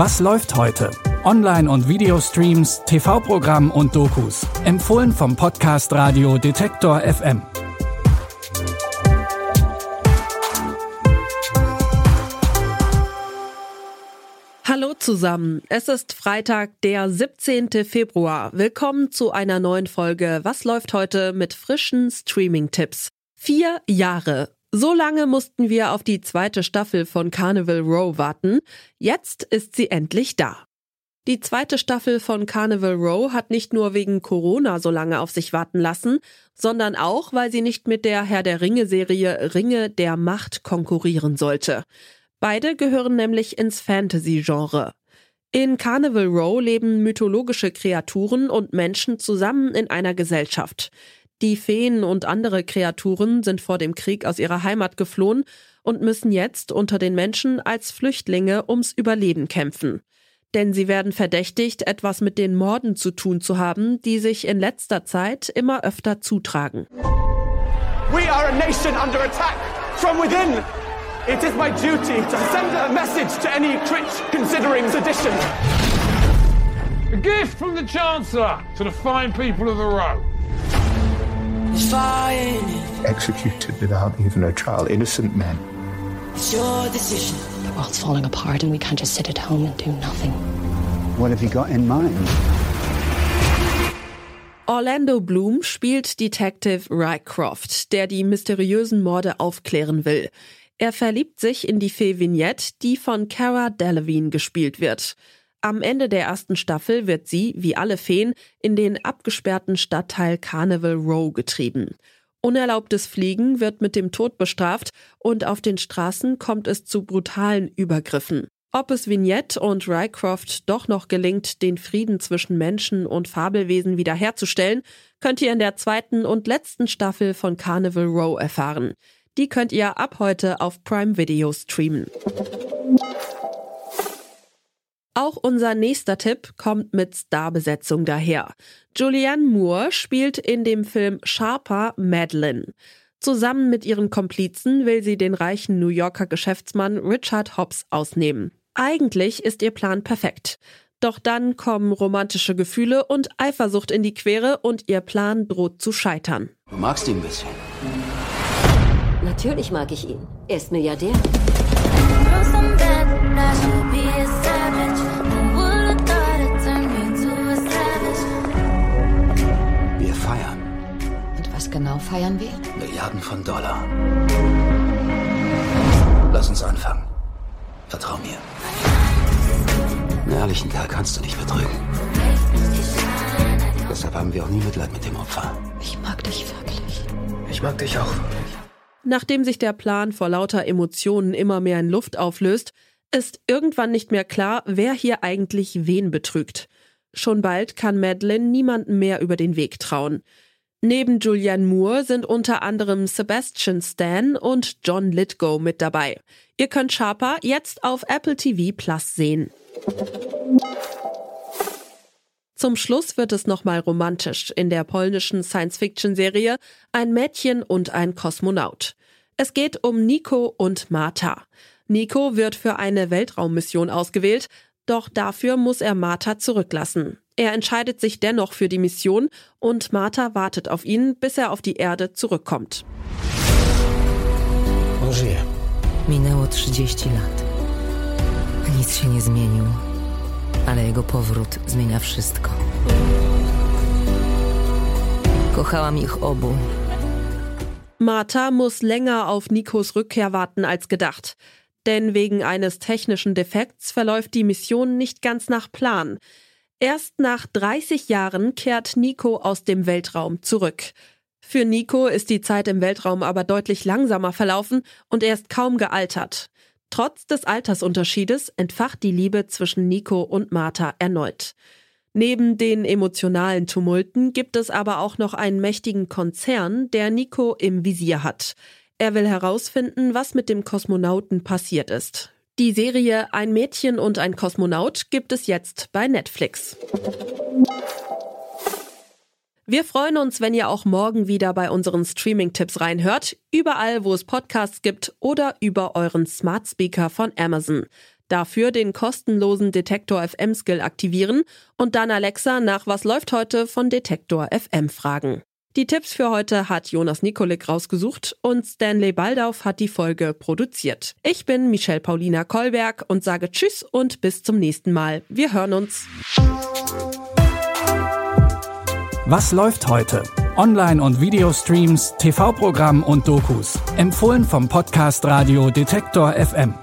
Was läuft heute? Online- und Videostreams, TV-Programm und Dokus. Empfohlen vom Podcast Radio Detektor FM. Hallo zusammen, es ist Freitag, der 17. Februar. Willkommen zu einer neuen Folge Was läuft heute mit frischen Streaming-Tipps. Vier Jahre. So lange mussten wir auf die zweite Staffel von Carnival Row warten. Jetzt ist sie endlich da. Die zweite Staffel von Carnival Row hat nicht nur wegen Corona so lange auf sich warten lassen, sondern auch, weil sie nicht mit der Herr der Ringe Serie Ringe der Macht konkurrieren sollte. Beide gehören nämlich ins Fantasy-Genre. In Carnival Row leben mythologische Kreaturen und Menschen zusammen in einer Gesellschaft. Die Feen und andere Kreaturen sind vor dem Krieg aus ihrer Heimat geflohen und müssen jetzt unter den Menschen als Flüchtlinge ums Überleben kämpfen. Denn sie werden verdächtigt, etwas mit den Morden zu tun zu haben, die sich in letzter Zeit immer öfter zutragen. We are a nation under attack from within. It is my duty to send a message to any crit considering sedition. A gift from the Chancellor to the fine people of the Row. Executed without even a trial, innocent men. It's your decision. The world's falling apart and we can't just sit at home and do nothing. What have you got in mind? Orlando Bloom spielt Detective Rycroft, der die mysteriösen Morde aufklären will. Er verliebt sich in die Fee Vignette, die von Cara Delevingne gespielt wird. Am Ende der ersten Staffel wird sie, wie alle Feen, in den abgesperrten Stadtteil Carnival Row getrieben. Unerlaubtes Fliegen wird mit dem Tod bestraft und auf den Straßen kommt es zu brutalen Übergriffen. Ob es Vignette und Rycroft doch noch gelingt, den Frieden zwischen Menschen und Fabelwesen wiederherzustellen, könnt ihr in der zweiten und letzten Staffel von Carnival Row erfahren. Die könnt ihr ab heute auf Prime Video streamen. Auch unser nächster Tipp kommt mit Starbesetzung daher. Julianne Moore spielt in dem Film Sharper Madeline. Zusammen mit ihren Komplizen will sie den reichen New Yorker Geschäftsmann Richard Hobbs ausnehmen. Eigentlich ist ihr Plan perfekt. Doch dann kommen romantische Gefühle und Eifersucht in die Quere und ihr Plan droht zu scheitern. Du magst ihn ein bisschen. Natürlich mag ich ihn. Er ist Milliardär. Feiern wir? Milliarden von Dollar. Lass uns anfangen. Vertrau mir. Einen ehrlichen Tag kannst du nicht betrügen. Deshalb haben wir auch nie Mitleid mit dem Opfer. Ich mag dich wirklich. Ich mag dich auch. Nachdem sich der Plan vor lauter Emotionen immer mehr in Luft auflöst, ist irgendwann nicht mehr klar, wer hier eigentlich wen betrügt. Schon bald kann Madeline niemandem mehr über den Weg trauen. Neben Julianne Moore sind unter anderem Sebastian Stan und John Lithgow mit dabei. Ihr könnt Sharper jetzt auf Apple TV Plus sehen. Zum Schluss wird es nochmal romantisch in der polnischen Science-Fiction-Serie Ein Mädchen und ein Kosmonaut. Es geht um Nico und Martha. Nico wird für eine Weltraummission ausgewählt, doch dafür muss er Martha zurücklassen. Er entscheidet sich dennoch für die Mission und Martha wartet auf ihn, bis er auf die Erde zurückkommt. On żyje. Minęło 30 lat. Nic się nie zmienił, ale jego powrót zmienia wszystko. Kochałam ich obu. Martha muss länger auf Nikos Rückkehr warten als gedacht. Denn wegen eines technischen Defekts verläuft die Mission nicht ganz nach Plan. Erst nach 30 Jahren kehrt Nico aus dem Weltraum zurück. Für Nico ist die Zeit im Weltraum aber deutlich langsamer verlaufen und er ist kaum gealtert. Trotz des Altersunterschiedes entfacht die Liebe zwischen Nico und Martha erneut. Neben den emotionalen Tumulten gibt es aber auch noch einen mächtigen Konzern, der Nico im Visier hat. Er will herausfinden, was mit dem Kosmonauten passiert ist. Die Serie Ein Mädchen und ein Kosmonaut gibt es jetzt bei Netflix. Wir freuen uns, wenn ihr auch morgen wieder bei unseren Streaming-Tipps reinhört, überall, wo es Podcasts gibt oder über euren Smart Speaker von Amazon. Dafür den kostenlosen Detektor FM Skill aktivieren und dann Alexa nach Was läuft heute von Detektor FM fragen. Die Tipps für heute hat Jonas Nikolik rausgesucht und Stanley Baldauf hat die Folge produziert. Ich bin Michelle Paulina Kolberg und sage Tschüss und bis zum nächsten Mal. Wir hören uns. Was läuft heute? Online- und Videostreams, TV-Programm und Dokus. Empfohlen vom Podcast Radio Detektor FM.